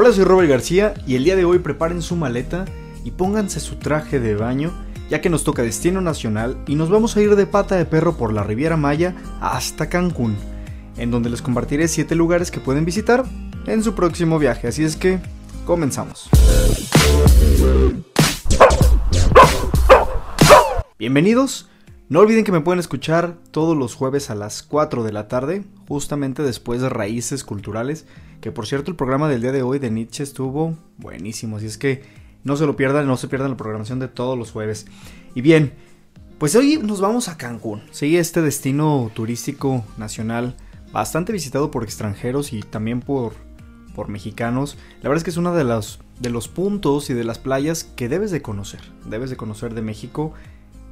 Hola, soy Robert García y el día de hoy preparen su maleta y pónganse su traje de baño ya que nos toca destino nacional y nos vamos a ir de pata de perro por la Riviera Maya hasta Cancún, en donde les compartiré 7 lugares que pueden visitar en su próximo viaje, así es que comenzamos. Bienvenidos, no olviden que me pueden escuchar todos los jueves a las 4 de la tarde, justamente después de Raíces Culturales, que por cierto el programa del día de hoy de Nietzsche estuvo buenísimo, así es que no se lo pierdan, no se pierdan la programación de todos los jueves. Y bien, pues hoy nos vamos a Cancún, sí, este destino turístico nacional bastante visitado por extranjeros y también por, por mexicanos. La verdad es que es uno de los, de los puntos y de las playas que debes de conocer, debes de conocer de México.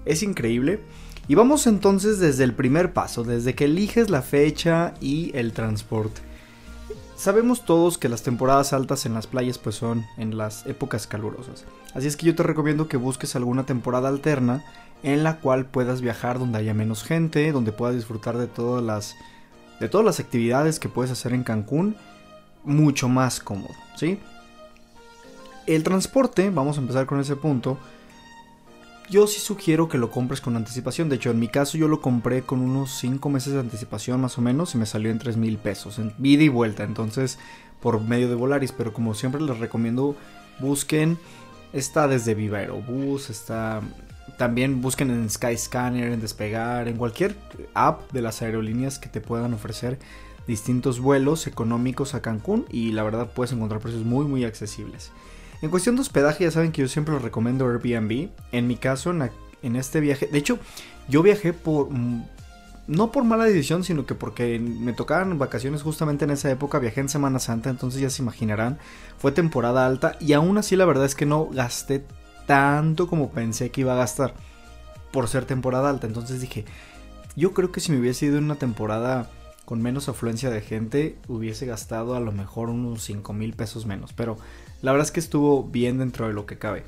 Es increíble. Y vamos entonces desde el primer paso, desde que eliges la fecha y el transporte. Sabemos todos que las temporadas altas en las playas pues son en las épocas calurosas. Así es que yo te recomiendo que busques alguna temporada alterna en la cual puedas viajar donde haya menos gente, donde puedas disfrutar de todas las de todas las actividades que puedes hacer en Cancún mucho más cómodo, ¿sí? El transporte, vamos a empezar con ese punto, yo sí sugiero que lo compres con anticipación. De hecho, en mi caso yo lo compré con unos 5 meses de anticipación más o menos y me salió en 3 mil pesos, en vida y vuelta. Entonces, por medio de Volaris. Pero como siempre les recomiendo, busquen. Está desde Viva Aerobús, está... También busquen en Skyscanner, en Despegar, en cualquier app de las aerolíneas que te puedan ofrecer distintos vuelos económicos a Cancún y la verdad puedes encontrar precios muy muy accesibles. En cuestión de hospedaje, ya saben que yo siempre lo recomiendo Airbnb. En mi caso, en, este viaje, de hecho, yo viajé por. Mm, no por mala decisión, sino que porque me tocaban vacaciones justamente en esa época. Viajé en Semana Santa, entonces ya se imaginarán. Fue temporada alta y aún así la verdad es que no gasté tanto como pensé que iba a gastar por ser temporada alta. Entonces dije, yo creo que si me hubiese ido en una temporada con menos afluencia de gente, hubiese gastado a lo mejor unos 5 mil pesos menos. Pero la verdad es que estuvo bien dentro de lo que cabe.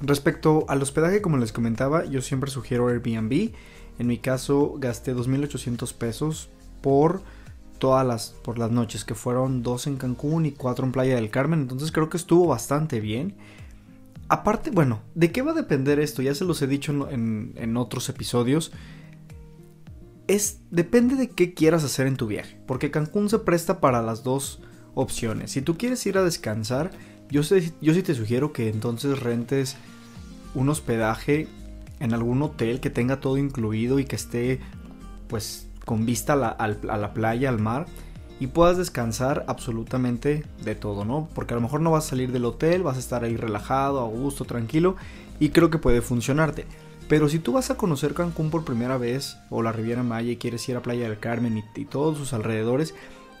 Respecto al hospedaje, como les comentaba, yo siempre sugiero Airbnb. En mi caso gasté 2.800 pesos por todas las, por las noches, que fueron dos en Cancún y cuatro en Playa del Carmen. Entonces creo que estuvo bastante bien. Aparte, bueno, ¿de qué va a depender esto? Ya se los he dicho en, en otros episodios. Es, depende de qué quieras hacer en tu viaje. Porque Cancún se presta para las dos opciones. Si tú quieres ir a descansar, yo, sí te sugiero que entonces rentes un hospedaje en algún hotel que tenga todo incluido y que esté pues con vista a la, playa, al mar y puedas descansar absolutamente de todo, ¿no? Porque a lo mejor no vas a salir del hotel, vas a estar ahí relajado, a gusto, tranquilo y creo que puede funcionarte. Pero si tú vas a conocer Cancún por primera vez o la Riviera Maya y quieres ir a Playa del Carmen y todos sus alrededores,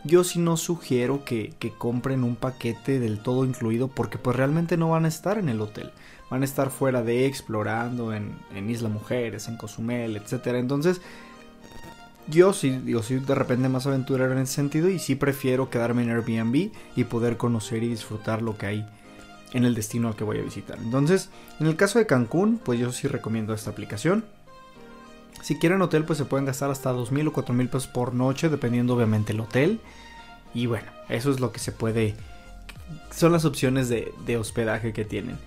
yo sí no sugiero que, compren un paquete del todo incluido porque pues realmente no van a estar en el hotel. Van a estar fuera de explorando en, Isla Mujeres, en Cozumel, etc. Entonces, yo sí, digo, soy de repente más aventurero en ese sentido y sí prefiero quedarme en Airbnb y poder conocer y disfrutar lo que hay en el destino al que voy a visitar. Entonces, en el caso de Cancún, pues yo sí recomiendo esta aplicación. Si quieren hotel, pues se pueden gastar hasta 2.000 o 4.000 pesos por noche, dependiendo obviamente el hotel. Y bueno, eso es lo que se puede... Son las opciones de, hospedaje que tienen.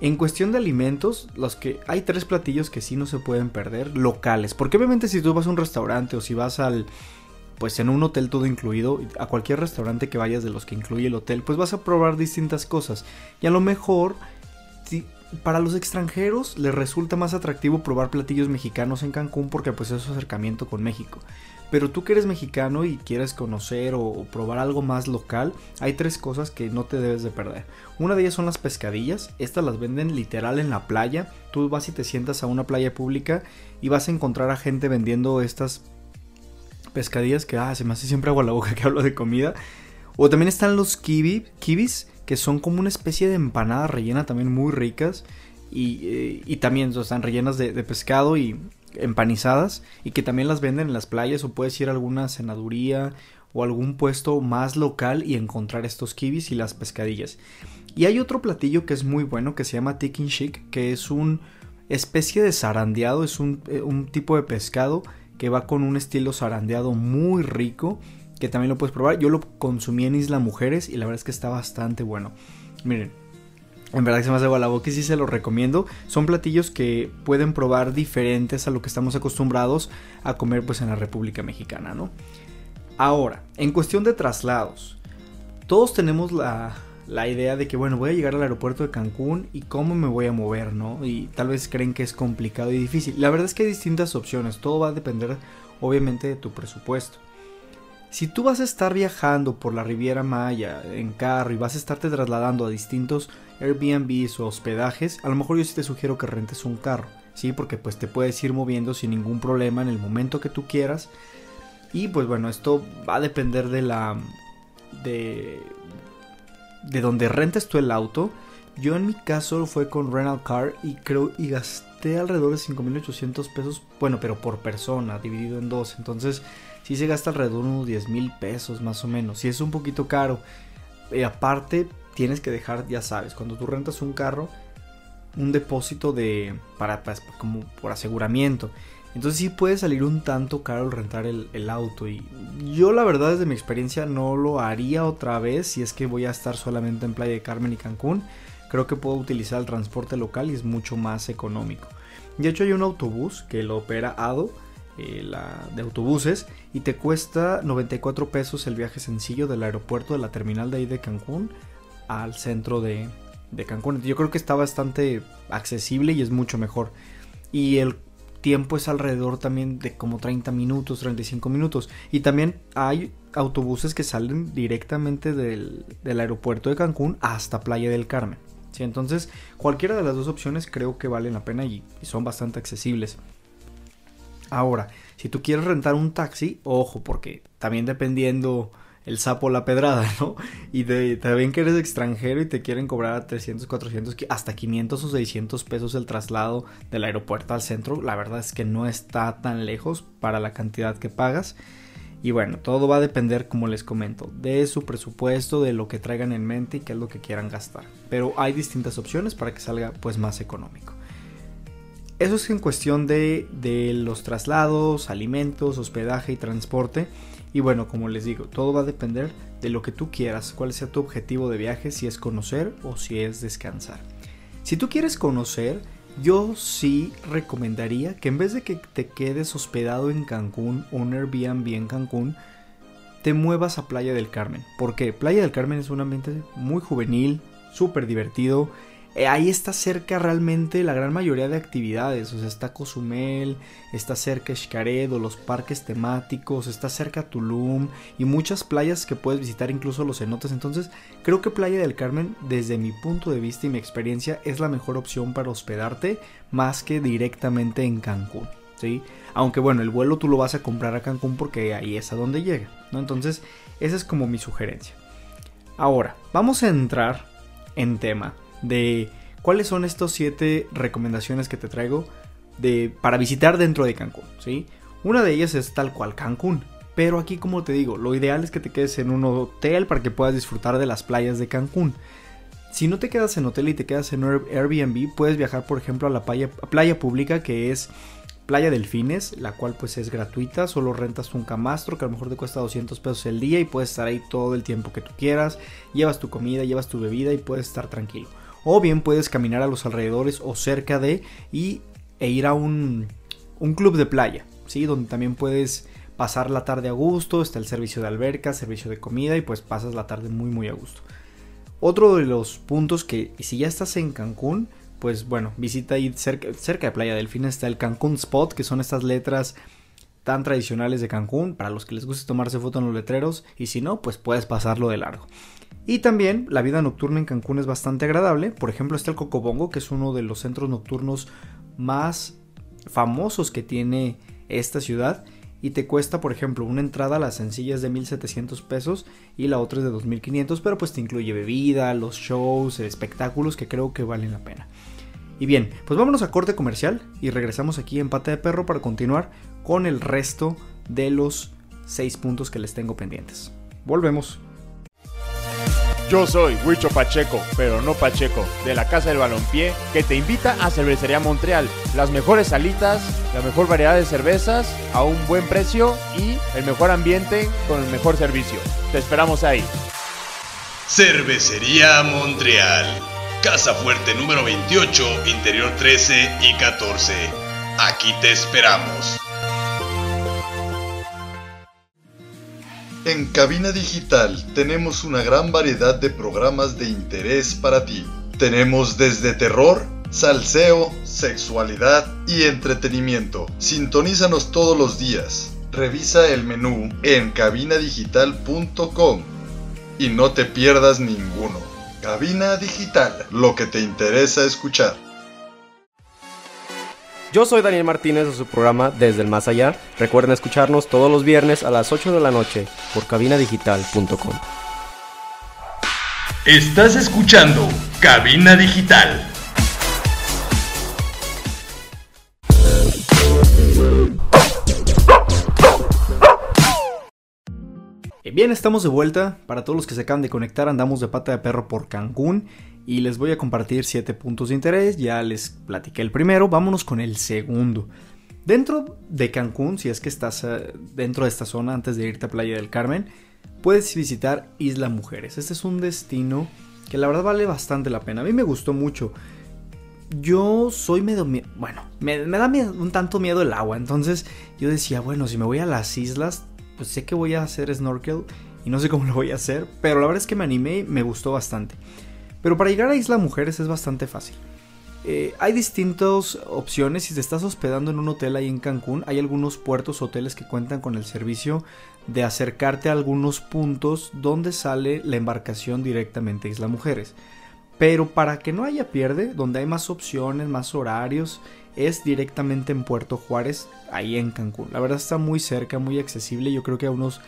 En cuestión de alimentos, los que hay tres platillos que sí no se pueden perder, locales. Porque obviamente si tú vas a un restaurante o si vas al pues en un hotel todo incluido, a cualquier restaurante que vayas de los que incluye el hotel, pues vas a probar distintas cosas. Y a lo mejor si, para los extranjeros les resulta más atractivo probar platillos mexicanos en Cancún porque pues es su acercamiento con México. Pero tú que eres mexicano y quieres conocer o, probar algo más local, hay tres cosas que no te debes de perder. Una de ellas son las pescadillas, estas las venden literal en la playa. Tú vas y te sientas a una playa pública y vas a encontrar a gente vendiendo estas pescadillas que ah, se me hace siempre agua la boca que hablo de comida. O también están los kiwi, kiwis, que son como una especie de empanada rellena también muy ricas. Y, eh, también están rellenas de, pescado y empanizadas. Y que también las venden en las playas o puedes ir a alguna cenaduría o algún puesto más local y encontrar estos kibis y las pescadillas. Y hay otro platillo que es muy bueno que se llama Tikin Chic, que es un especie de zarandeado, es un, eh, un tipo de pescado que va con un estilo zarandeado muy rico que también lo puedes probar. Yo lo consumí en Isla Mujeres y la verdad es que está bastante bueno. Miren, en verdad que se me hace agua la boca y sí se los recomiendo. Son platillos que pueden probar diferentes a lo que estamos acostumbrados a comer pues en la República Mexicana, ¿no? Ahora, en cuestión de traslados, todos tenemos la, la idea de que, bueno, voy a llegar al aeropuerto de Cancún y cómo me voy a mover, ¿no? Y tal vez creen que es complicado y difícil. La verdad es que hay distintas opciones, todo va a depender obviamente de tu presupuesto. Si tú vas a estar viajando por la Riviera Maya en carro y vas a estarte trasladando a distintos Airbnbs o hospedajes, a lo mejor yo sí te sugiero que rentes un carro, ¿sí? Porque pues te puedes ir moviendo sin ningún problema en el momento que tú quieras. Y pues bueno, esto va a depender de la de de donde rentes tú el auto. Yo en mi caso fue con Rental Car y creo y gasté alrededor de 5800 pesos, bueno, pero por persona, dividido en dos. Entonces, sí se gasta alrededor de unos 10 mil pesos más o menos. Si es un poquito caro. Aparte, tienes que dejar, ya sabes, cuando tú rentas un carro, un depósito de para, pues, como por aseguramiento. Entonces sí puede salir un tanto caro rentar el, el, auto. Y yo la verdad desde mi experiencia no lo haría otra vez si es que voy a estar solamente en Playa de Carmen y Cancún. Creo que puedo utilizar el transporte local y es mucho más económico. De hecho hay un autobús que lo opera ADO. Eh, la, de autobuses y te cuesta 94 pesos el viaje sencillo del aeropuerto de la terminal de ahí de Cancún al centro de, de Cancún. Yo creo que está bastante accesible y es mucho mejor. Y el tiempo es alrededor también de como 30 minutos, 35 minutos. Y también hay autobuses que salen directamente del, del aeropuerto de Cancún hasta Playa del Carmen. Entonces, cualquiera de las dos opciones creo que valen la pena y son bastante accesibles. Ahora, si tú quieres rentar un taxi, ojo, porque también dependiendo el sapo la pedrada, ¿no? Y te, te, ven que eres extranjero y te quieren cobrar a 300, 400, hasta 500 o 600 pesos el traslado del aeropuerto al centro. La verdad es que no está tan lejos para la cantidad que pagas. Y bueno, todo va a depender, como les comento, de su presupuesto, de lo que traigan en mente y qué es lo que quieran gastar. Pero hay distintas opciones para que salga pues más económico. Eso es en cuestión de, los traslados, alimentos, hospedaje y transporte. Y bueno, como les digo, todo va a depender de lo que tú quieras, cuál sea tu objetivo de viaje, si es conocer o si es descansar. Si tú quieres conocer, yo sí recomendaría que en vez de que te quedes hospedado en Cancún un Airbnb en Cancún, te muevas a Playa del Carmen. Porque Playa del Carmen es un ambiente muy juvenil, súper divertido, eh, ahí está cerca realmente la gran mayoría de actividades. O sea, está Cozumel, está cerca Xcaret o los parques temáticos, está cerca Tulum y muchas playas que puedes visitar, incluso los cenotes. Entonces, creo que Playa del Carmen, desde mi punto de vista y mi experiencia, es la mejor opción para hospedarte más que directamente en Cancún. ¿sí? Aunque bueno, el vuelo tú lo vas a comprar a Cancún porque ahí es a donde llega. ¿no? Entonces, esa es como mi sugerencia. Ahora, vamos a entrar en tema de cuáles son estos siete recomendaciones que te traigo de, para visitar dentro de Cancún, ¿sí? Una de ellas es tal cual Cancún, pero aquí como te digo, lo ideal es que te quedes en un hotel para que puedas disfrutar de las playas de Cancún. Si no te quedas en hotel y te quedas en Airbnb, puedes viajar por ejemplo a la playa, pública que es Playa Delfines, la cual pues es gratuita, solo rentas un camastro que a lo mejor te cuesta 200 pesos el día y puedes estar ahí todo el tiempo que tú quieras, llevas tu comida, llevas tu bebida y puedes estar tranquilo o bien puedes caminar a los alrededores o cerca de y, e ir a un, un club de playa, ¿sí? donde también puedes pasar la tarde a gusto, está el servicio de alberca, servicio de comida y pues pasas la tarde muy muy a gusto. Otro de los puntos que si ya estás en Cancún, pues bueno, visita ahí cerca, cerca de Playa Delfín está el Cancún Spot, que son estas letras tan tradicionales de Cancún, para los que les guste tomarse foto en los letreros, y si no, pues puedes pasarlo de largo. Y también la vida nocturna en Cancún es bastante agradable. Por ejemplo, está el Cocobongo, que es uno de los centros nocturnos más famosos que tiene esta ciudad. Y te cuesta, por ejemplo, una entrada a la sencilla es de 1700 pesos y la otra es de 2500, pero pues te incluye bebida, los shows, espectáculos que creo que valen la pena. Y bien, pues vámonos a corte comercial y regresamos aquí en Pata de Perro para continuar con el resto de los 6 puntos que les tengo pendientes. Volvemos. Yo soy Huicho Pacheco, pero no Pacheco, de la Casa del Balompié, que te invita a Cervecería Montreal. Las mejores salitas, la mejor variedad de cervezas a un buen precio y el mejor ambiente con el mejor servicio. Te esperamos ahí. Cervecería Montreal. Casa Fuerte número 28, Interior 13 y 14. Aquí te esperamos. En Cabina Digital tenemos una gran variedad de programas de interés para ti. Tenemos desde terror, salseo, sexualidad y entretenimiento. Sintonízanos todos los días. Revisa el menú en cabinadigital.com y no te pierdas ninguno. Cabina Digital, lo que te interesa escuchar. Yo soy Daniel Martínez de su programa Desde el Más Allá. Recuerden escucharnos todos los viernes a las 8 de la noche por cabinadigital.com. Estás escuchando Cabina Digital. Bien, estamos de vuelta. Para todos los que se acaban de conectar, andamos de pata de perro por Cancún y les voy a compartir 7 puntos de interés. Ya les platiqué el primero, vámonos con el segundo. Dentro de Cancún, si es que estás eh, dentro de esta zona antes de irte a Playa del Carmen, puedes visitar Isla Mujeres. Este es un destino que la verdad vale bastante la pena. A mí me gustó mucho. Yo soy medio... Bueno, me, da un tanto miedo el agua. Entonces yo decía, bueno, si me voy a las islas, pues sé que voy a hacer snorkel y no sé cómo lo voy a hacer. Pero la verdad es que me animé y me gustó bastante. Pero para llegar a Isla Mujeres es bastante fácil. Eh, hay distintas opciones. Si te estás hospedando en un hotel ahí en Cancún, hay algunos puertos hoteles que cuentan con el servicio de acercarte a algunos puntos donde sale la embarcación directamente a Isla Mujeres. Pero para que no haya pierde, donde hay más opciones, más horarios, es directamente en Puerto Juárez, ahí en Cancún. La verdad está muy cerca, muy accesible. Yo creo que a unos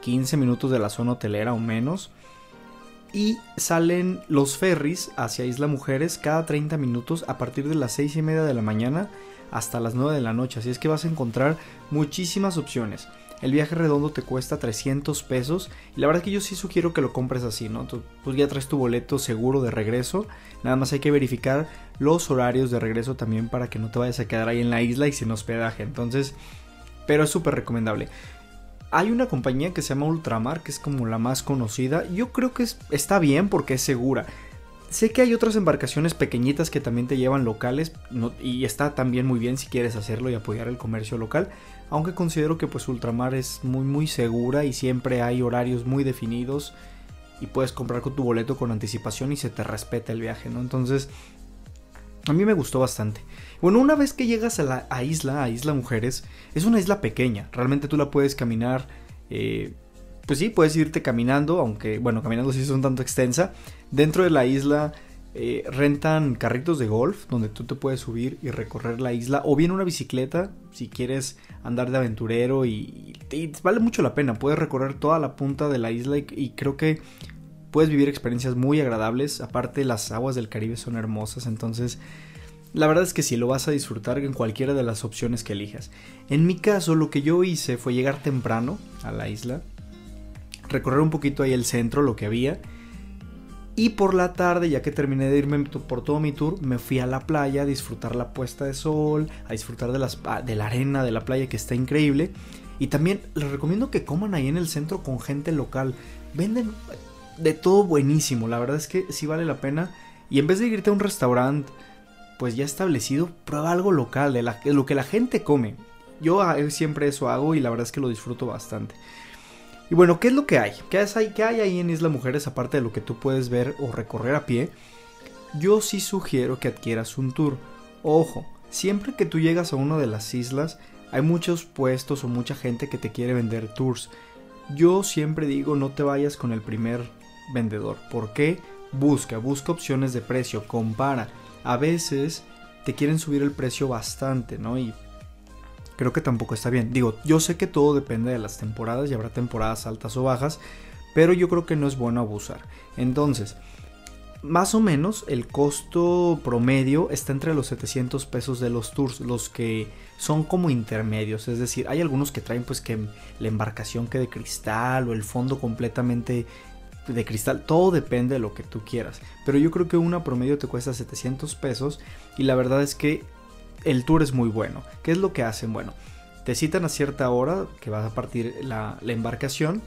15 minutos de la zona hotelera o menos y salen los ferries hacia Isla Mujeres cada 30 minutos a partir de las 6 y media de la mañana hasta las 9 de la noche. Así es que vas a encontrar muchísimas opciones. El viaje redondo te cuesta 300 pesos. Y la verdad es que yo sí sugiero que lo compres así, ¿no? Tú, pues ya traes tu boleto seguro de regreso. Nada más hay que verificar los horarios de regreso también para que no te vayas a quedar ahí en la isla y sin hospedaje. Entonces, pero es súper recomendable. Hay una compañía que se llama Ultramar, que es como la más conocida. Yo creo que está bien porque es segura. Sé que hay otras embarcaciones pequeñitas que también te llevan locales y está también muy bien si quieres hacerlo y apoyar el comercio local. Aunque considero que pues Ultramar es muy muy segura y siempre hay horarios muy definidos y puedes comprar con tu boleto con anticipación y se te respeta el viaje, ¿no? Entonces a mí me gustó bastante. Bueno, una vez que llegas a la isla, a Isla Mujeres, es una isla pequeña. Realmente tú la puedes caminar. Eh, pues sí, puedes irte caminando, aunque, bueno, caminando sí es un tanto extensa. Dentro de la isla eh, rentan carritos de golf, donde tú te puedes subir y recorrer la isla. O bien una bicicleta, si quieres andar de aventurero. Y, vale mucho la pena. Puedes recorrer toda la punta de la isla y creo que puedes vivir experiencias muy agradables. Aparte, las aguas del Caribe son hermosas, entonces la verdad es que sí, lo vas a disfrutar en cualquiera de las opciones que elijas. En mi caso, lo que yo hice fue llegar temprano a la isla, recorrer un poquito ahí el centro, lo que había. Y por la tarde, ya que terminé de irme por todo mi tour, me fui a la playa a disfrutar la puesta de sol, a disfrutar de, las, de la arena de la playa que está increíble. Y también les recomiendo que coman ahí en el centro con gente local. Venden de todo buenísimo. La verdad es que sí vale la pena. Y en vez de irte a un restaurante, pues ya establecido, prueba algo local, de, lo que la gente come. Yo siempre eso hago y la verdad es que lo disfruto bastante. Y bueno, ¿qué es lo que hay? ¿Qué hay, qué hay ahí en Isla Mujeres aparte de lo que tú puedes ver o recorrer a pie? Yo sí sugiero que adquieras un tour. Ojo, siempre que tú llegas a una de las islas, hay muchos puestos o mucha gente que te quiere vender tours. Yo siempre digo no te vayas con el primer vendedor. ¿Por qué? Busca, busca opciones de precio, compara. A veces te quieren subir el precio bastante, ¿no? Y creo que tampoco está bien. Digo, yo sé que todo depende de las temporadas y habrá temporadas altas o bajas, pero yo creo que no es bueno abusar. Entonces, más o menos el costo promedio está entre los 700 pesos de los tours, los que son como intermedios, es decir, hay algunos que traen pues que la embarcación que de cristal o el fondo completamente de cristal, todo depende de lo que tú quieras. Pero yo creo que una promedio te cuesta 700 pesos y la verdad es que el tour es muy bueno. ¿Qué es lo que hacen? Bueno, te citan a cierta hora que vas a partir la, embarcación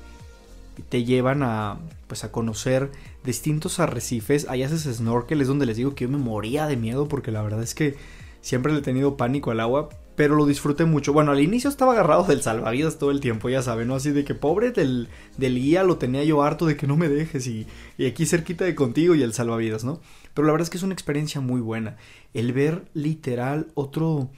te llevan a pues a conocer distintos arrecifes. Ahí haces snorkel, es donde les digo que yo me moría de miedo porque la verdad es que siempre le he tenido pánico al agua, pero lo disfruté mucho. Bueno, al inicio estaba agarrado del salvavidas todo el tiempo, ya saben, ¿no? Así de que pobre del, del guía lo tenía yo harto de que no me dejes y, y aquí cerquita de contigo y el salvavidas, ¿no? Pero la verdad es que es una experiencia muy buena. El ver literal otro,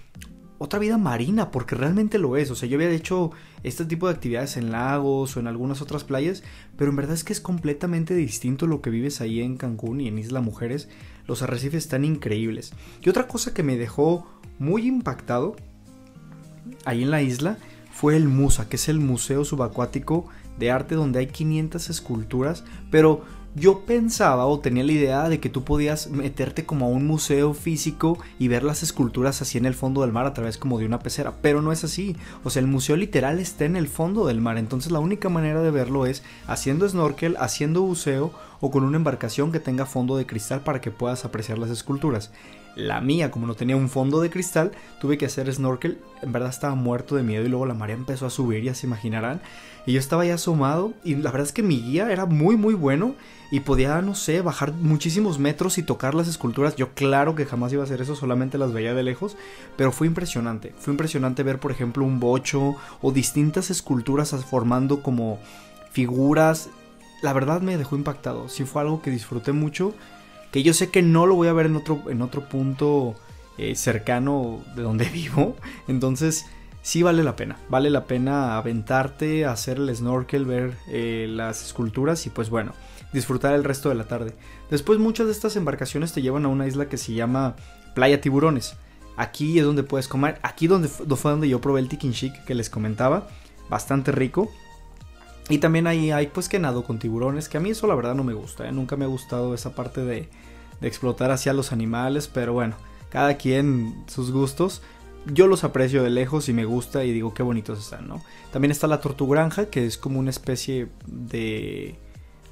otra vida marina, porque realmente lo es. O sea, yo había hecho este tipo de actividades en lagos o en algunas otras playas, pero en verdad es que es completamente distinto lo que vives ahí en Cancún y en Isla Mujeres. Los arrecifes están increíbles. Y otra cosa que me dejó muy impactado ahí en la isla fue el Musa, que es el Museo Subacuático de Arte donde hay 500 esculturas, pero yo pensaba o tenía la idea de que tú podías meterte como a un museo físico y ver las esculturas así en el fondo del mar a través como de una pecera, pero no es así. O sea, el museo literal está en el fondo del mar, entonces la única manera de verlo es haciendo snorkel, haciendo buceo o con una embarcación que tenga fondo de cristal para que puedas apreciar las esculturas. La mía, como no tenía un fondo de cristal, tuve que hacer snorkel. En verdad estaba muerto de miedo y luego la marea empezó a subir, ya se imaginarán. Y yo estaba ya asomado y la verdad es que mi guía era muy muy bueno y podía, no sé, bajar muchísimos metros y tocar las esculturas. Yo claro que jamás iba a hacer eso, solamente las veía de lejos, pero fue impresionante. Fue impresionante ver, por ejemplo, un bocho o distintas esculturas formando como figuras. La verdad me dejó impactado. Sí fue algo que disfruté mucho que yo sé que no lo voy a ver en otro, en otro punto eh, cercano de donde vivo. Entonces, sí vale la pena. Vale la pena aventarte, hacer el snorkel, ver eh, las esculturas y pues bueno, disfrutar el resto de la tarde. Después muchas de estas embarcaciones te llevan a una isla que se llama Playa Tiburones. Aquí es donde puedes comer. Aquí donde fue donde yo probé el tikin chic que les comentaba. Bastante rico. Y también hay, hay pues que nado con tiburones, que a mí eso la verdad no me gusta, ¿eh? nunca me ha gustado esa parte de, de explotar hacia los animales, pero bueno, cada quien sus gustos. Yo los aprecio de lejos y me gusta y digo qué bonitos están, ¿no? También está la tortugranja, que es como una especie de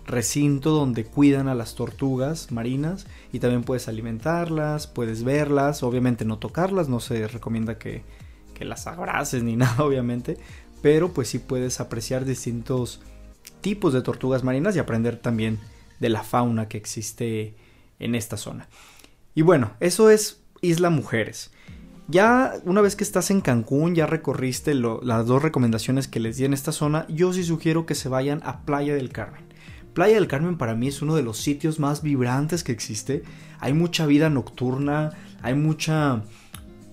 recinto donde cuidan a las tortugas marinas y también puedes alimentarlas, puedes verlas, obviamente no tocarlas, no se recomienda que, que las abraces ni nada, obviamente, pero pues sí puedes apreciar distintos tipos de tortugas marinas y aprender también de la fauna que existe en esta zona. Y bueno, eso es Isla Mujeres. Ya una vez que estás en Cancún, ya recorriste las dos recomendaciones que les di en esta zona, yo sí sugiero que se vayan a Playa del Carmen. Playa del Carmen para mí es uno de los sitios más vibrantes que existe. Hay mucha vida nocturna, hay mucha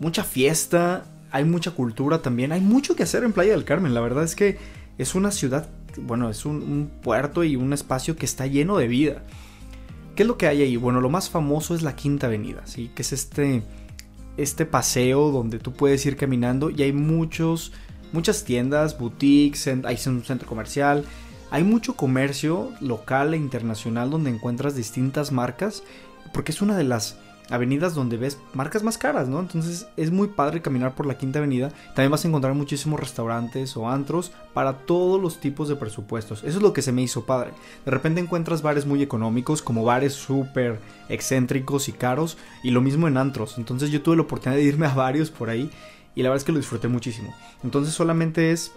mucha fiesta, hay mucha cultura también, hay mucho que hacer en Playa del Carmen. La verdad es que es una ciudad, bueno, es un, puerto y un espacio que está lleno de vida. ¿Qué es lo que hay ahí? Bueno, lo más famoso es la Quinta Avenida, ¿sí? Que es este, este paseo donde tú puedes ir caminando y hay muchos, muchas tiendas, boutiques, hay un centro comercial, hay mucho comercio local e internacional donde encuentras distintas marcas, porque es una de las avenidas donde ves marcas más caras, ¿no? Entonces es muy padre caminar por la Quinta Avenida. También vas a encontrar muchísimos restaurantes o antros para todos los tipos de presupuestos. Eso es lo que se me hizo padre. De repente encuentras bares muy económicos, como bares súper excéntricos y caros, y lo mismo en antros. Entonces yo tuve la oportunidad de irme a varios por ahí y la verdad es que lo disfruté muchísimo. Entonces solamente es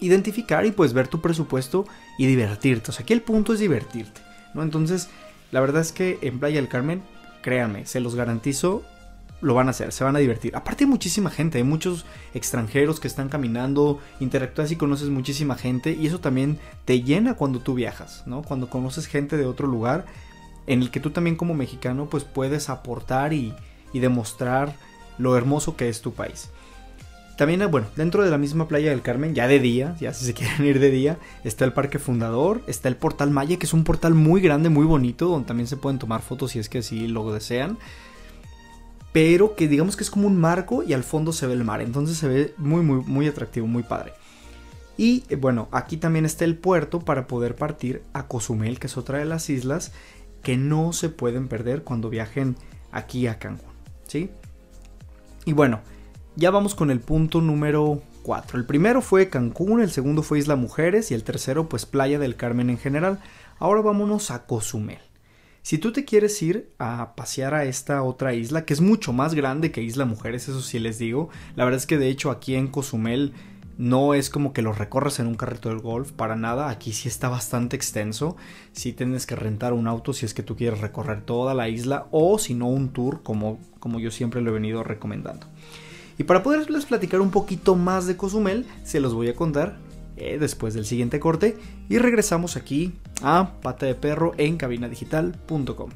identificar y pues ver tu presupuesto y divertirte. O sea, aquí el punto es divertirte, ¿no? Entonces, la verdad es que en Playa del Carmen créanme, se los garantizo, lo van a hacer, se van a divertir. Aparte hay muchísima gente, hay muchos extranjeros que están caminando, interactúas y conoces muchísima gente y eso también te llena cuando tú viajas, ¿no? Cuando conoces gente de otro lugar en el que tú también como mexicano pues puedes aportar y, y demostrar lo hermoso que es tu país. También, eh, bueno, dentro de la misma playa del Carmen, ya de día, ya si se quieren ir de día, está el Parque Fundador, está el Portal Maya, que es un portal muy grande, muy bonito, donde también se pueden tomar fotos si es que así lo desean. Pero que digamos que es como un marco y al fondo se ve el mar, entonces se ve muy, muy, muy atractivo, muy padre. Y eh, bueno, aquí también está el puerto para poder partir a Cozumel, que es otra de las islas que no se pueden perder cuando viajen aquí a Cancún, ¿sí? Y bueno, ya vamos con el punto número 4. El primero fue Cancún, el segundo fue Isla Mujeres y el tercero pues Playa del Carmen en general. Ahora vámonos a Cozumel. Si tú te quieres ir a pasear a esta otra isla, que es mucho más grande que Isla Mujeres, eso sí les digo, la verdad es que de hecho aquí en Cozumel no es como que lo recorres en un carrito del golf, para nada, aquí sí está bastante extenso, sí tienes que rentar un auto si es que tú quieres recorrer toda la isla o si no un tour como, como yo siempre lo he venido recomendando. Y para poderles platicar un poquito más de Cozumel, se los voy a contar eh, después del siguiente corte y regresamos aquí a Pata de Perro en cabinadigital.com.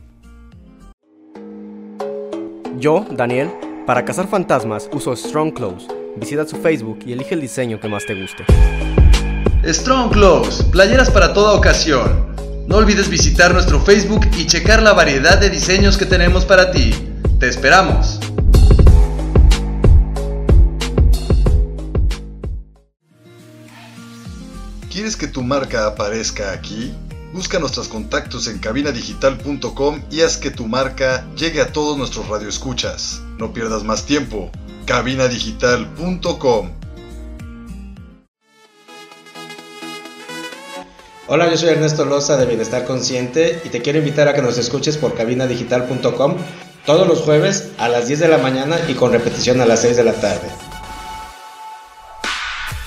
Yo, Daniel, para cazar fantasmas uso Strong Clothes. Visita su Facebook y elige el diseño que más te guste. Strong Clothes, playeras para toda ocasión. No olvides visitar nuestro Facebook y checar la variedad de diseños que tenemos para ti. Te esperamos. ¿Quieres que tu marca aparezca aquí? Busca nuestros contactos en cabinadigital.com y haz que tu marca llegue a todos nuestros radioescuchas. No pierdas más tiempo. cabinadigital.com Hola, yo soy Ernesto Loza de Bienestar Consciente y te quiero invitar a que nos escuches por cabinadigital.com todos los jueves a las 10 de la mañana y con repetición a las 6 de la tarde.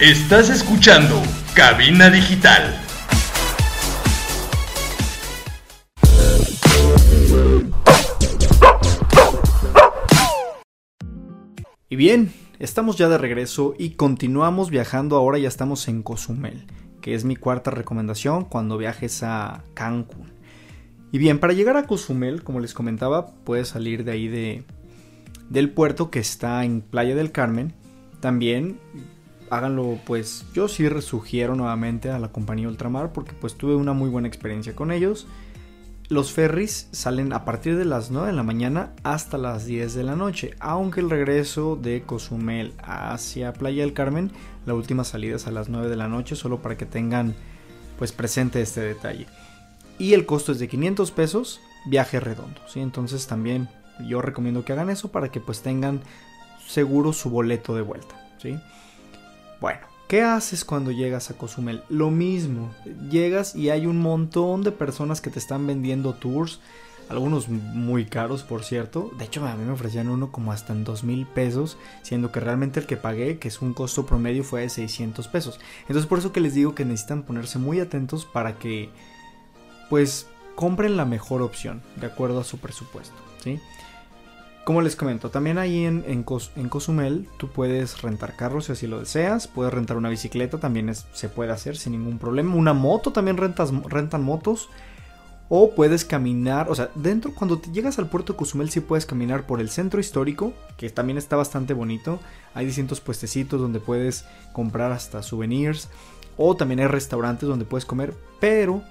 Estás escuchando Cabina Digital. Y bien, estamos ya de regreso y continuamos viajando. Ahora ya estamos en Cozumel, que es mi cuarta recomendación cuando viajes a Cancún. Y bien, para llegar a Cozumel, como les comentaba, puedes salir de ahí de, del puerto que está en Playa del Carmen. También háganlo, pues yo sí sugiero nuevamente a la compañía Ultramar porque pues tuve una muy buena experiencia con ellos. Los ferries salen a partir de las 9 de la mañana hasta las 10 de la noche, aunque el regreso de Cozumel hacia Playa del Carmen, la última salida es a las 9 de la noche, solo para que tengan pues presente este detalle. Y el costo es de 500 pesos, viaje redondo, ¿sí? Entonces también yo recomiendo que hagan eso para que pues tengan seguro su boleto de vuelta, ¿sí? Bueno, ¿qué haces cuando llegas a Cozumel? Lo mismo, llegas y hay un montón de personas que te están vendiendo tours, algunos muy caros por cierto, de hecho a mí me ofrecían uno como hasta en dos mil pesos, siendo que realmente el que pagué, que es un costo promedio, fue de 600 pesos. Entonces por eso que les digo que necesitan ponerse muy atentos para que pues compren la mejor opción, de acuerdo a su presupuesto, ¿sí? Como les comento, también ahí en, en, Cozumel tú puedes rentar carros si así lo deseas, puedes rentar una bicicleta, también se puede hacer sin ningún problema, una moto, también rentas, rentan motos, o puedes caminar, o sea, dentro, cuando te llegas al puerto de Cozumel sí puedes caminar por el centro histórico, que también está bastante bonito, hay distintos puestecitos donde puedes comprar hasta souvenirs, o también hay restaurantes donde puedes comer, pero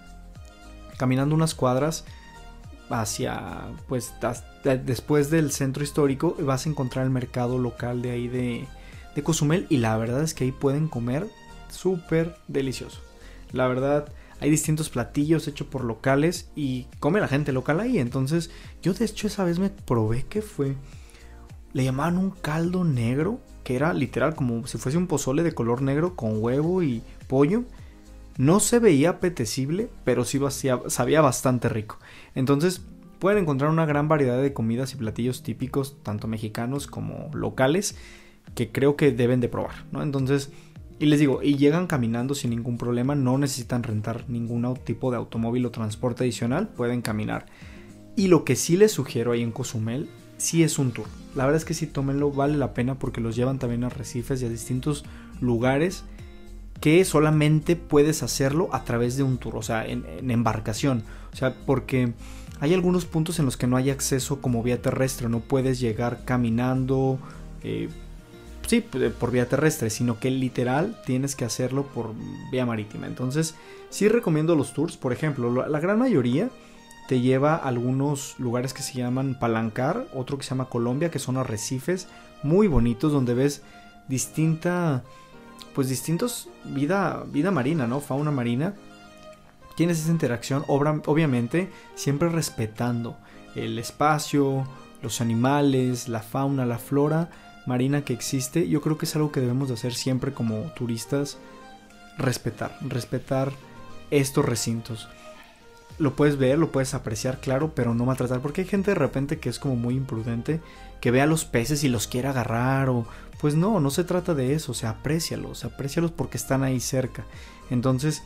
caminando unas cuadras hacia, pues, después del centro histórico, vas a encontrar el mercado local de ahí de, de Cozumel y la verdad es que ahí pueden comer súper delicioso. La verdad, hay distintos platillos hechos por locales y come la gente local ahí. Entonces, yo de hecho esa vez me probé que fue. Le llamaban un caldo negro, que era literal como si fuese un pozole de color negro con huevo y pollo. No se veía apetecible, pero sí sabía bastante rico. Entonces pueden encontrar una gran variedad de comidas y platillos típicos, tanto mexicanos como locales, que creo que deben de probar, ¿no? Entonces, y les digo, y llegan caminando sin ningún problema, no necesitan rentar ningún tipo de automóvil o transporte adicional, pueden caminar. Y lo que sí les sugiero ahí en Cozumel, sí es un tour. La verdad es que sí, tómenlo, vale la pena porque los llevan también a recifes y a distintos lugares que solamente puedes hacerlo a través de un tour, o sea, en, embarcación. O sea, porque hay algunos puntos en los que no hay acceso como vía terrestre, no puedes llegar caminando, eh, sí, por vía terrestre, sino que literal tienes que hacerlo por vía marítima. Entonces, sí recomiendo los tours, por ejemplo, la gran mayoría te lleva a algunos lugares que se llaman Palancar, otro que se llama Colombia, que son arrecifes muy bonitos donde ves distinta pues distintos vida, vida marina, ¿no? Fauna marina. Tienes esa interacción, obviamente, siempre respetando el espacio, los animales, la fauna, la flora marina que existe. Yo creo que es algo que debemos de hacer siempre como turistas, respetar, respetar estos recintos. lo puedes ver, lo puedes apreciar, claro, pero no maltratar. Porque hay gente de repente que es como muy imprudente, que ve a los peces y los quiere agarrar o... Pues no, no se trata de eso, o sea, aprécialos, aprécialos porque están ahí cerca. Entonces,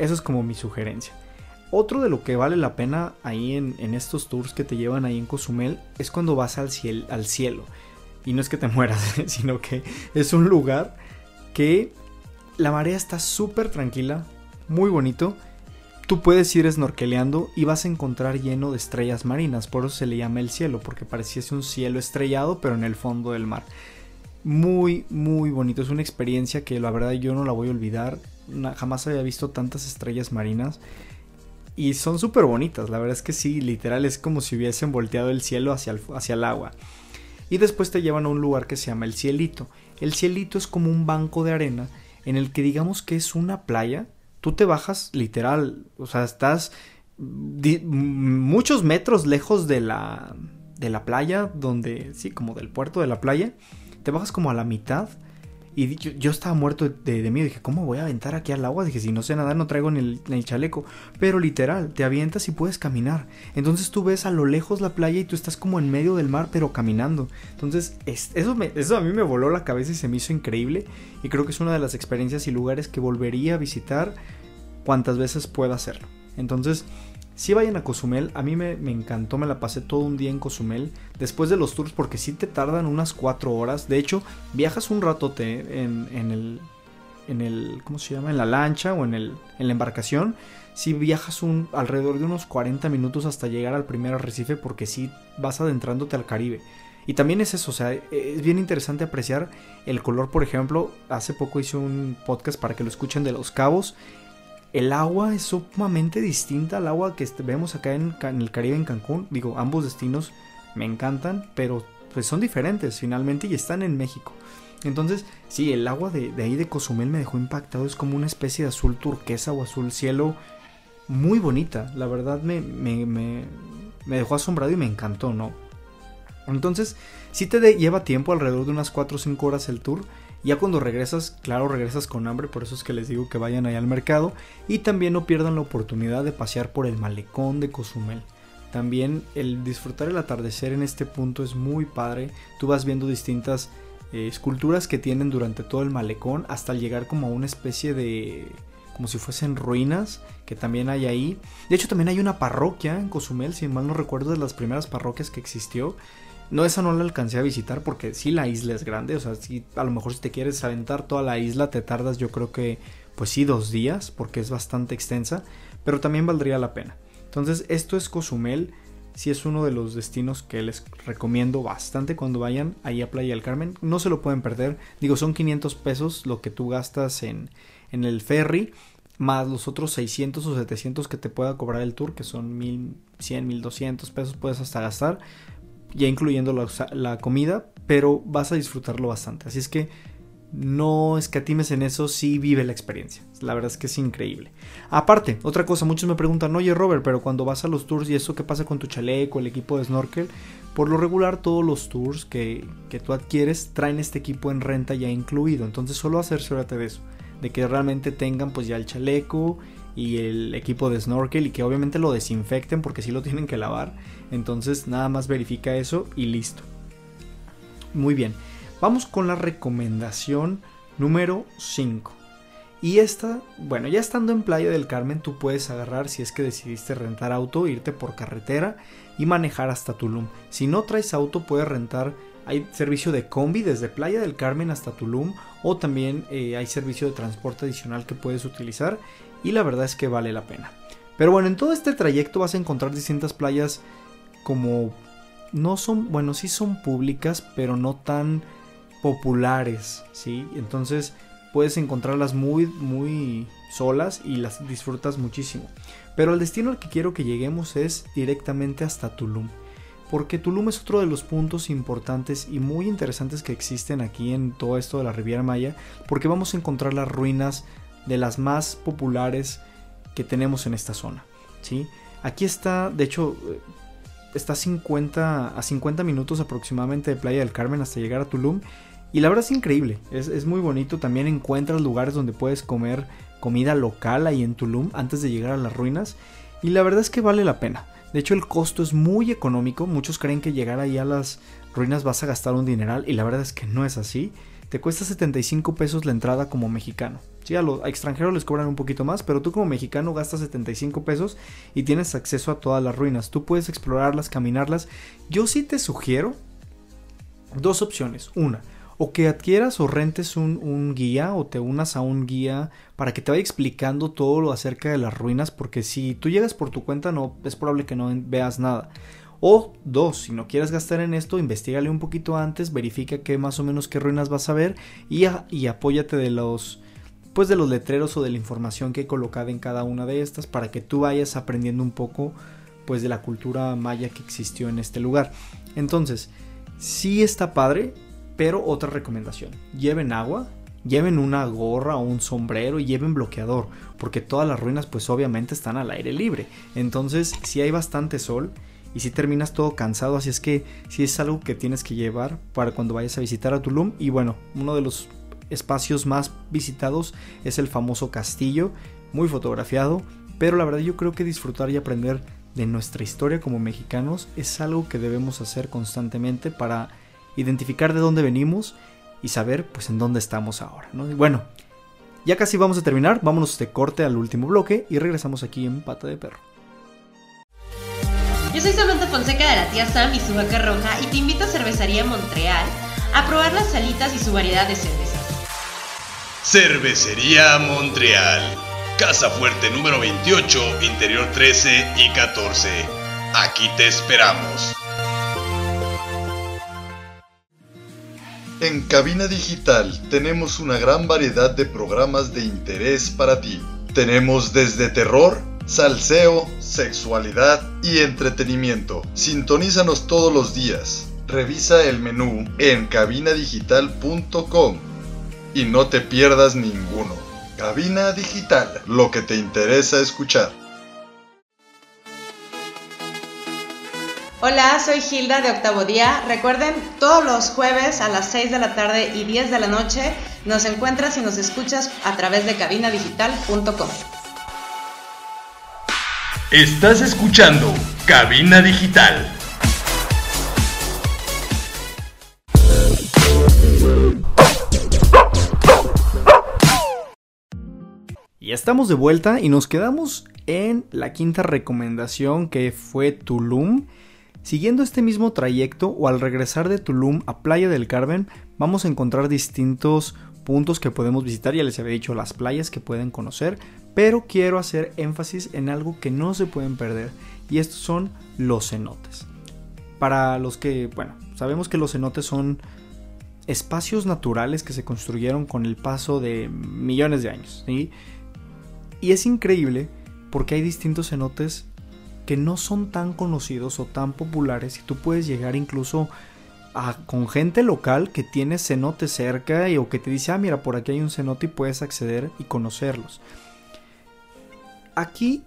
eso es como mi sugerencia. Otro de lo que vale la pena ahí en, estos tours que te llevan ahí en Cozumel es cuando vas al, cielo. Y no es que te mueras, sino que es un lugar que la marea está súper tranquila, muy bonito. Tú puedes ir snorkeleando y vas a encontrar lleno de estrellas marinas, por eso se le llama el cielo, porque pareciese un cielo estrellado, pero en el fondo del mar. Muy, muy bonito, es una experiencia que la verdad yo no la voy a olvidar. Jamás había visto tantas estrellas marinas y son súper bonitas, la verdad es que sí, literal es como si hubiesen volteado el cielo hacia el, hacia el agua. Y después te llevan a un lugar que se llama el cielito. El cielito es como un banco de arena en el que digamos que es una playa, tú te bajas literal, o sea, estás muchos metros lejos de la, de la playa, donde, sí, como del puerto de la playa, te bajas como a la mitad. Y yo, estaba muerto de, miedo. Dije, ¿cómo voy a aventar aquí al agua? Dije, si no sé nadar, no traigo ni el, chaleco. Pero literal, te avientas y puedes caminar. Entonces tú ves a lo lejos la playa y tú estás como en medio del mar, pero caminando. Entonces, eso, eso a mí me voló la cabeza y se me hizo increíble y creo que es una de las experiencias y lugares que volvería a visitar cuantas veces pueda hacerlo. Entonces, si vayan a Cozumel, a mí me, encantó, me la pasé todo un día en Cozumel, después de los tours, porque sí te tardan unas 4 horas. De hecho, viajas un ratote en, en el, en el, ¿cómo se llama? En la lancha o en, el, en la embarcación. Si viajas un, alrededor de unos 40 minutos hasta llegar al primer arrecife, porque sí vas adentrándote al Caribe. Y también es eso, o sea, es bien interesante apreciar el color, por ejemplo, hace poco hice un podcast para que lo escuchen de Los Cabos. El agua es sumamente distinta al agua que vemos acá en, el Caribe, en Cancún. Digo, ambos destinos me encantan, pero pues son diferentes finalmente y están en México. Entonces, sí, el agua de, ahí de Cozumel me dejó impactado. Es como una especie de azul turquesa o azul cielo muy bonita. La verdad me, me, me, dejó asombrado y me encantó, ¿no? Entonces, si te lleva tiempo, alrededor de unas 4 o 5 horas el tour. Ya cuando regresas, claro, regresas con hambre, por eso es que les digo que vayan ahí al mercado. Y también no pierdan la oportunidad de pasear por el malecón de Cozumel. También el disfrutar el atardecer en este punto es muy padre. Tú vas viendo distintas eh, esculturas que tienen durante todo el malecón hasta llegar como a una especie de como si fuesen ruinas que también hay ahí. De hecho también hay una parroquia en Cozumel, si mal no recuerdo, de las primeras parroquias que existió. No, esa no la alcancé a visitar porque sí la isla es grande, o sea, si a lo mejor si te quieres aventar toda la isla te tardas yo creo que pues sí dos días porque es bastante extensa, pero también valdría la pena. Entonces esto es Cozumel, sí es uno de los destinos que les recomiendo bastante cuando vayan ahí a Playa del Carmen, no se lo pueden perder, digo son 500 pesos lo que tú gastas en, en el ferry más los otros 600 o 700 que te pueda cobrar el tour, que son 1100, 1200 pesos puedes hasta gastar ya incluyendo la, comida, pero vas a disfrutarlo bastante. Así es que no escatimes en eso, sí vive la experiencia. La verdad es que es increíble. Aparte, otra cosa, muchos me preguntan, oye Robert, pero cuando vas a los tours y eso, ¿qué pasa con tu chaleco, el equipo de snorkel? Por lo regular, todos los tours que, que tú adquieres traen este equipo en renta ya incluido. Entonces solo asegúrate de eso, de que realmente tengan pues ya el chaleco y el equipo de snorkel y que obviamente lo desinfecten porque si lo tienen que lavar. Entonces nada más verifica eso y listo. Muy bien, vamos con la recomendación número 5. Y esta, bueno, ya estando en Playa del Carmen, tú puedes agarrar si es que decidiste rentar auto, irte por carretera y manejar hasta Tulum. Si no traes auto, puedes rentar, hay servicio de combi desde Playa del Carmen hasta Tulum o también eh, hay servicio de transporte adicional que puedes utilizar y la verdad es que vale la pena. Pero bueno, en todo este trayecto vas a encontrar distintas playas como no son, bueno, sí son públicas, pero no tan populares, ¿sí? Entonces puedes encontrarlas muy, muy solas y las disfrutas muchísimo. Pero el destino al que quiero que lleguemos es directamente hasta Tulum. Porque Tulum es otro de los puntos importantes y muy interesantes que existen aquí en todo esto de la Riviera Maya, porque vamos a encontrar las ruinas de las más populares que tenemos en esta zona. ¿sí? Aquí está, de hecho, está 50, a 50 minutos aproximadamente de Playa del Carmen hasta llegar a Tulum. Y la verdad es increíble, es, muy bonito. También encuentras lugares donde puedes comer comida local ahí en Tulum antes de llegar a las ruinas. Y la verdad es que vale la pena. De hecho el costo es muy económico, muchos creen que llegar ahí a las ruinas vas a gastar un dineral y la verdad es que no es así. Te cuesta 75 pesos la entrada como mexicano. Sí, a los extranjeros les cobran un poquito más, pero tú como mexicano gastas 75 pesos y tienes acceso a todas las ruinas. Tú puedes explorarlas, caminarlas. Yo sí te sugiero dos opciones. Una, o que adquieras o rentes un, guía o te unas a un guía para que te vaya explicando todo lo acerca de las ruinas, porque si tú llegas por tu cuenta no es probable que no veas nada. O dos, si no quieres gastar en esto, investigale un poquito antes, verifica qué más o menos qué ruinas vas a ver y apóyate de los pues de los letreros o de la información que he colocado en cada una de estas para que tú vayas aprendiendo un poco pues de la cultura maya que existió en este lugar. Entonces, sí está padre, pero otra recomendación, lleven agua, lleven una gorra o un sombrero y lleven bloqueador, porque todas las ruinas pues obviamente están al aire libre. Entonces, si hay bastante sol y si terminas todo cansado, así es que si es algo que tienes que llevar para cuando vayas a visitar a Tulum y bueno, uno de los espacios más visitados es el famoso castillo, muy fotografiado, pero la verdad yo creo que disfrutar y aprender de nuestra historia como mexicanos es algo que debemos hacer constantemente para identificar de dónde venimos y saber pues en dónde estamos ahora. ¿no? bueno, ya casi vamos a terminar, vámonos de corte al último bloque y regresamos aquí en Pata de Perro. Yo soy Samantha Fonseca de la tía Sam y su vaca roja y te invito a Cervecería Montreal a probar las salitas y su variedad de cervezas. Cervecería Montreal, Casa Fuerte número 28, Interior 13 y 14. Aquí te esperamos. En Cabina Digital tenemos una gran variedad de programas de interés para ti. Tenemos desde terror, salseo, sexualidad y entretenimiento. Sintonízanos todos los días. Revisa el menú en cabinadigital.com y no te pierdas ninguno. Cabina Digital, lo que te interesa escuchar. Hola, soy Hilda de Octavo Día. Recuerden, todos los jueves a las 6 de la tarde y 10 de la noche nos encuentras y nos escuchas a través de cabinadigital.com. Estás escuchando Cabina Digital. Y estamos de vuelta y nos quedamos en la quinta recomendación que fue Tulum. Siguiendo este mismo trayecto o al regresar de Tulum a Playa del Carmen, vamos a encontrar distintos puntos que podemos visitar. Ya les había dicho las playas que pueden conocer, pero quiero hacer énfasis en algo que no se pueden perder y estos son los cenotes. Para los que, bueno, sabemos que los cenotes son espacios naturales que se construyeron con el paso de millones de años. Y es increíble porque hay distintos cenotes que no son tan conocidos o tan populares y tú puedes llegar incluso a, con gente local que tiene cenote cerca y, o que te dice, ah, mira, por aquí hay un cenote y puedes acceder y conocerlos. Aquí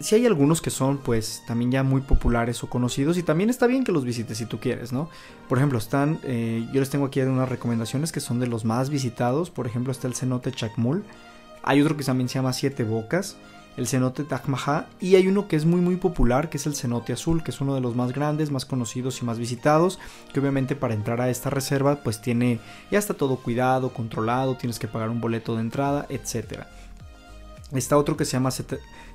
sí hay algunos que son pues también ya muy populares o conocidos y también está bien que los visites si tú quieres, ¿no? Por ejemplo, están, eh, yo les tengo aquí unas recomendaciones que son de los más visitados, por ejemplo está el cenote Chacmul, hay otro que también se llama Siete Bocas, el cenote Taj y hay uno que es muy muy popular que es el cenote azul que es uno de los más grandes, más conocidos y más visitados que obviamente para entrar a esta reserva pues tiene ya está todo cuidado, controlado, tienes que pagar un boleto de entrada, etcétera. Está otro que se llama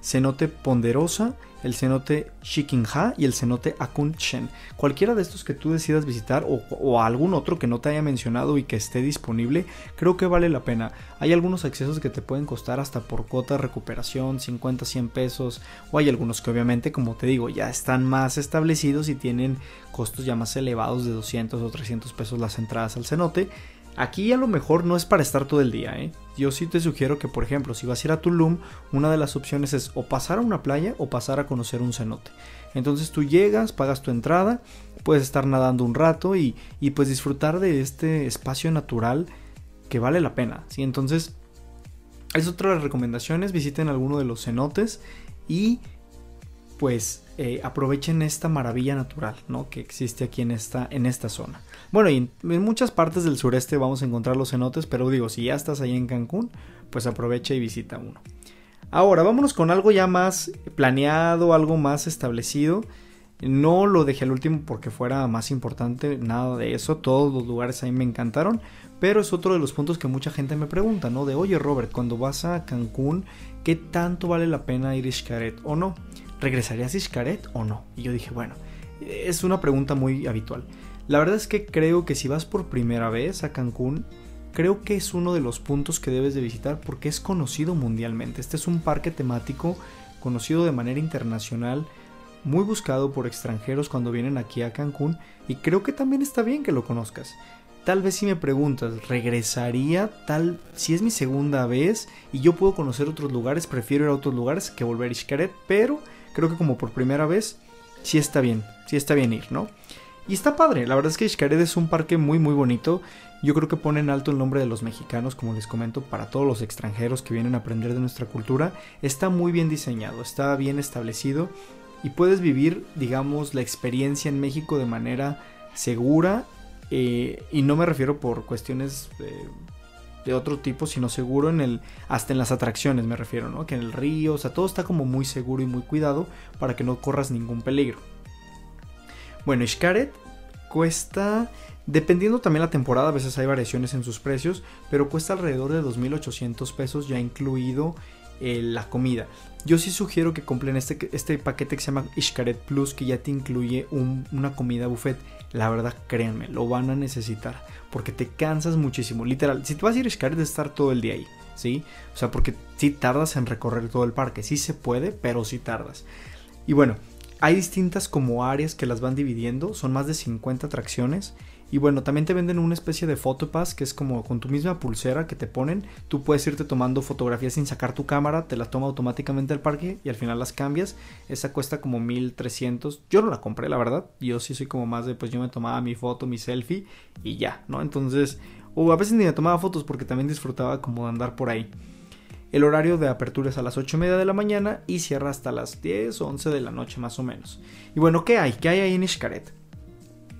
cenote ponderosa, el cenote Shikinha y el cenote Akunchen. Cualquiera de estos que tú decidas visitar o, algún otro que no te haya mencionado y que esté disponible, creo que vale la pena. Hay algunos accesos que te pueden costar hasta por cuota de recuperación, 50, 100 pesos, o hay algunos que obviamente, como te digo, ya están más establecidos y tienen costos ya más elevados de 200 o 300 pesos las entradas al cenote. Aquí a lo mejor no es para estar todo el día, ¿eh? Yo sí te sugiero que, por ejemplo, si vas a ir a Tulum, una de las opciones es o pasar a una playa o pasar a conocer un cenote. Entonces tú llegas, pagas tu entrada, puedes estar nadando un rato y, y pues disfrutar de este espacio natural que vale la pena, ¿sí? Entonces, es otra de las recomendaciones, visiten alguno de los cenotes y pues eh, aprovechen esta maravilla natural ¿no? que existe aquí en esta, en esta zona. Bueno, y en, muchas partes del sureste vamos a encontrar los cenotes, pero digo, si ya estás ahí en Cancún, pues aprovecha y visita uno. Ahora, vámonos con algo ya más planeado, algo más establecido. No lo dejé al último porque fuera más importante, nada de eso. Todos los lugares ahí me encantaron. Pero es otro de los puntos que mucha gente me pregunta, ¿no? De, oye Robert, cuando vas a Cancún, ¿qué tanto vale la pena ir a Xcaret o no? ¿Regresarías a Xcaret o no? Y yo dije, bueno, es una pregunta muy habitual. La verdad es que creo que si vas por primera vez a Cancún, creo que es uno de los puntos que debes de visitar porque es conocido mundialmente. Este es un parque temático conocido de manera internacional, muy buscado por extranjeros cuando vienen aquí a Cancún y creo que también está bien que lo conozcas. Tal vez si me preguntas, ¿regresaría tal si es mi segunda vez y yo puedo conocer otros lugares, prefiero ir a otros lugares que volver a Xcaret, pero creo que como por primera vez sí está bien, sí está bien ir, ¿no? Y está padre, la verdad es que Xcaret es un parque muy muy bonito. Yo creo que pone en alto el nombre de los mexicanos, como les comento, para todos los extranjeros que vienen a aprender de nuestra cultura. Está muy bien diseñado, está bien establecido y puedes vivir, digamos, la experiencia en México de manera segura. Eh, y no me refiero por cuestiones eh, de otro tipo, sino seguro en el, hasta en las atracciones me refiero, ¿no? Que en el río, o sea, todo está como muy seguro y muy cuidado para que no corras ningún peligro. Bueno, Xcaret cuesta, dependiendo también la temporada, a veces hay variaciones en sus precios, pero cuesta alrededor de 2.800 pesos ya incluido eh, la comida. Yo sí sugiero que compren este, este paquete que se llama Xcaret Plus, que ya te incluye una comida buffet. La verdad, créanme, lo van a necesitar, porque te cansas muchísimo. Literal, si tú vas a ir a Xcaret, de estar todo el día ahí, ¿sí? O sea, porque sí tardas en recorrer todo el parque. Sí se puede, pero sí tardas. Y bueno, hay distintas como áreas que las van dividiendo, son más de 50 atracciones. Y bueno, también te venden una especie de photopass que es como con tu misma pulsera que te ponen. Tú puedes irte tomando fotografías sin sacar tu cámara, te la toma automáticamente el parque y al final las cambias. Esa cuesta como 1300. Yo no la compré, la verdad. Yo sí soy como más de, pues yo me tomaba mi foto, mi selfie y ya, ¿no? Entonces, o a veces ni me tomaba fotos porque también disfrutaba como de andar por ahí. El horario de apertura es a las 8 y media de la mañana y cierra hasta las 10 o 11 de la noche más o menos. Y bueno, ¿qué hay? ¿Qué hay ahí en Xcaret?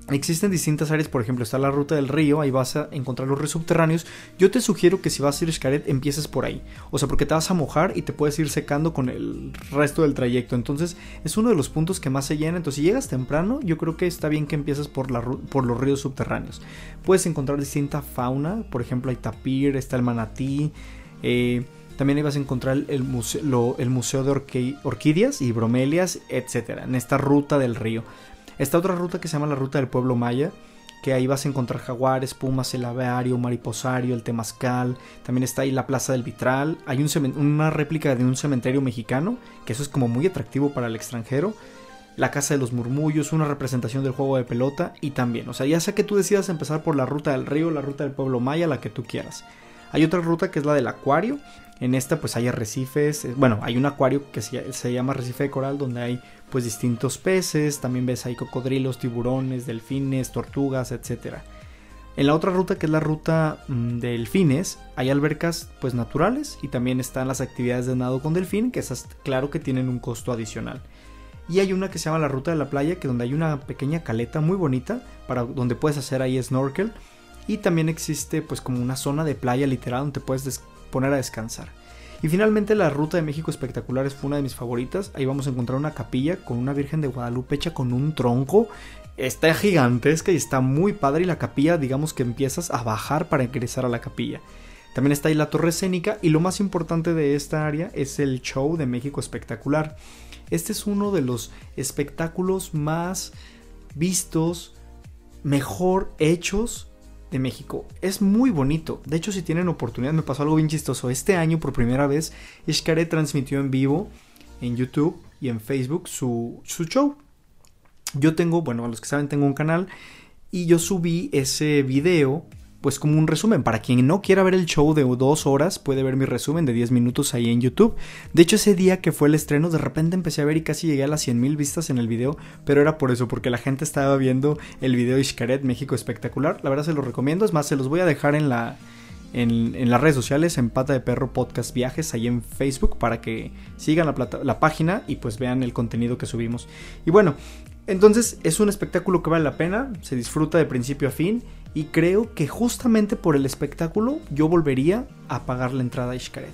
Existen distintas áreas, por ejemplo, está la ruta del río, ahí vas a encontrar los ríos subterráneos. Yo te sugiero que si vas a ir a Xcaret empieces por ahí. O sea, porque te vas a mojar y te puedes ir secando con el resto del trayecto. Entonces, es uno de los puntos que más se llena. Entonces, si llegas temprano, yo creo que está bien que empieces por, la, por los ríos subterráneos. Puedes encontrar distinta fauna, por ejemplo, hay tapir, está el manatí. Eh, también ibas a encontrar el museo, el museo de orquídeas y bromelias, etc. En esta ruta del río. Esta otra ruta que se llama la ruta del pueblo maya, que ahí vas a encontrar jaguares, pumas, el aviario, mariposario, el temazcal. También está ahí la plaza del vitral. Hay una réplica de un cementerio mexicano, que eso es como muy atractivo para el extranjero. La casa de los murmullos, una representación del juego de pelota y también, o sea, ya sea que tú decidas empezar por la ruta del río, la ruta del pueblo maya, la que tú quieras. Hay otra ruta que es la del acuario, en esta pues hay arrecifes, eh, bueno, hay un acuario que se, llama arrecife de coral donde hay pues distintos peces, también ves ahí cocodrilos, tiburones, delfines, tortugas, etc. En la otra ruta que es la ruta mm, delfines hay albercas pues naturales y también están las actividades de nado con delfín que esas claro que tienen un costo adicional. Y hay una que se llama la ruta de la playa que donde hay una pequeña caleta muy bonita para donde puedes hacer ahí snorkel y también existe pues como una zona de playa literal donde puedes poner a descansar. Y finalmente la ruta de México Espectaculares fue una de mis favoritas. Ahí vamos a encontrar una capilla con una Virgen de Guadalupe hecha con un tronco. Está gigantesca y está muy padre y la capilla digamos que empiezas a bajar para ingresar a la capilla. También está ahí la torre escénica y lo más importante de esta área es el show de México Espectacular. Este es uno de los espectáculos más vistos, mejor hechos de México. Es muy bonito. De hecho, si tienen oportunidad, me pasó algo bien chistoso. Este año, por primera vez, Xcaret transmitió en vivo en YouTube y en Facebook su, su show. Yo tengo, bueno, a los que saben, tengo un canal y yo subí ese video pues como un resumen. Para quien no quiera ver el show de dos horas, puede ver mi resumen de 10 minutos ahí en YouTube. De hecho, ese día que fue el estreno, de repente empecé a ver y casi llegué a las 100 mil vistas en el video, pero era por eso, porque la gente estaba viendo el video Xcaret México espectacular. La verdad se los recomiendo, es más, se los voy a dejar en la... En, las redes sociales, en Pata de Perro Podcast Viajes, ahí en Facebook, para que sigan la, la página y pues vean el contenido que subimos. Y bueno, entonces es un espectáculo que vale la pena, se disfruta de principio a fin y creo que justamente por el espectáculo yo volvería a pagar la entrada a Xcaret.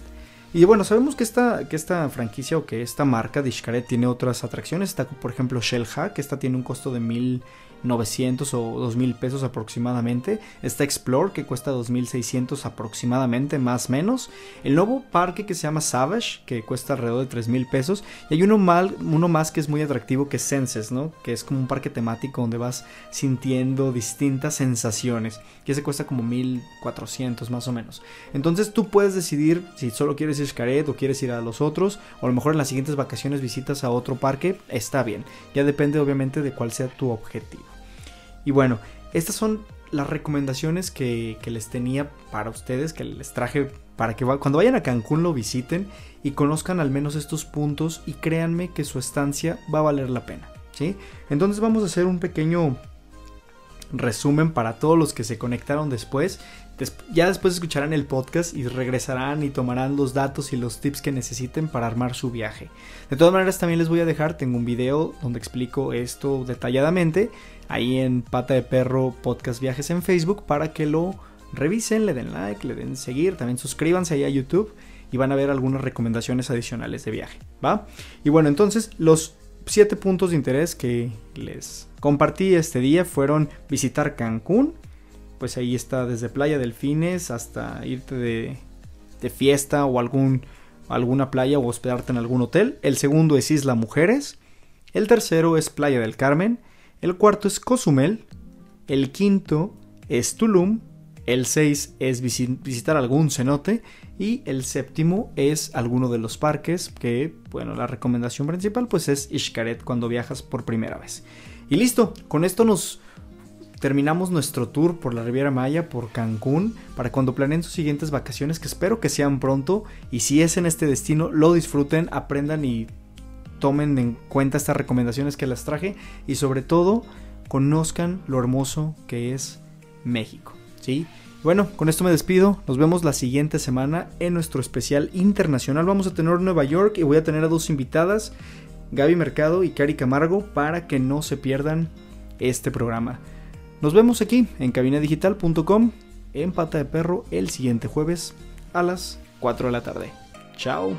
Y bueno, sabemos que esta, que esta franquicia o que esta marca de Xcaret tiene otras atracciones. Está, por ejemplo, Shell que esta tiene un costo de mil 900 o 2000 pesos aproximadamente. Está Explore que cuesta 2600 aproximadamente, más menos. El nuevo parque que se llama Savage que cuesta alrededor de 3000 pesos. Y hay uno, mal, uno más que es muy atractivo que es Senses, ¿no? Que es como un parque temático donde vas sintiendo distintas sensaciones. Que se cuesta como 1400 más o menos. Entonces tú puedes decidir si solo quieres ir a Xcaret o quieres ir a los otros. O a lo mejor en las siguientes vacaciones visitas a otro parque. Está bien. Ya depende obviamente de cuál sea tu objetivo. Y bueno, estas son las recomendaciones que, les tenía para ustedes, que les traje para que cuando vayan a Cancún lo visiten y conozcan al menos estos puntos y créanme que su estancia va a valer la pena. ¿sí? Entonces vamos a hacer un pequeño resumen para todos los que se conectaron después. Ya después escucharán el podcast y regresarán y tomarán los datos y los tips que necesiten para armar su viaje. De todas maneras también les voy a dejar, tengo un video donde explico esto detalladamente ahí en Pata de Perro Podcast Viajes en Facebook para que lo revisen, le den like, le den seguir, también suscríbanse ahí a YouTube y van a ver algunas recomendaciones adicionales de viaje, ¿va? Y bueno, entonces los siete puntos de interés que les compartí este día fueron visitar Cancún, pues ahí está desde Playa Delfines hasta irte de, fiesta o algún, alguna playa o hospedarte en algún hotel. El segundo es Isla Mujeres. El tercero es Playa del Carmen. El cuarto es Cozumel. El quinto es Tulum. El seis es visitar algún cenote. Y el séptimo es alguno de los parques que, bueno, la recomendación principal pues es Xcaret cuando viajas por primera vez. Y listo, con esto nos terminamos nuestro tour por la Riviera Maya, por Cancún, para cuando planeen sus siguientes vacaciones, que espero que sean pronto. Y si es en este destino, lo disfruten, aprendan y tomen en cuenta estas recomendaciones que las traje y sobre todo conozcan lo hermoso que es México. ¿sí? Bueno, con esto me despido. Nos vemos la siguiente semana en nuestro especial internacional. Vamos a tener Nueva York y voy a tener a dos invitadas, Gaby Mercado y Cari Camargo, para que no se pierdan este programa. Nos vemos aquí en cabinadigital.com en Pata de Perro el siguiente jueves a las 4 de la tarde. Chao.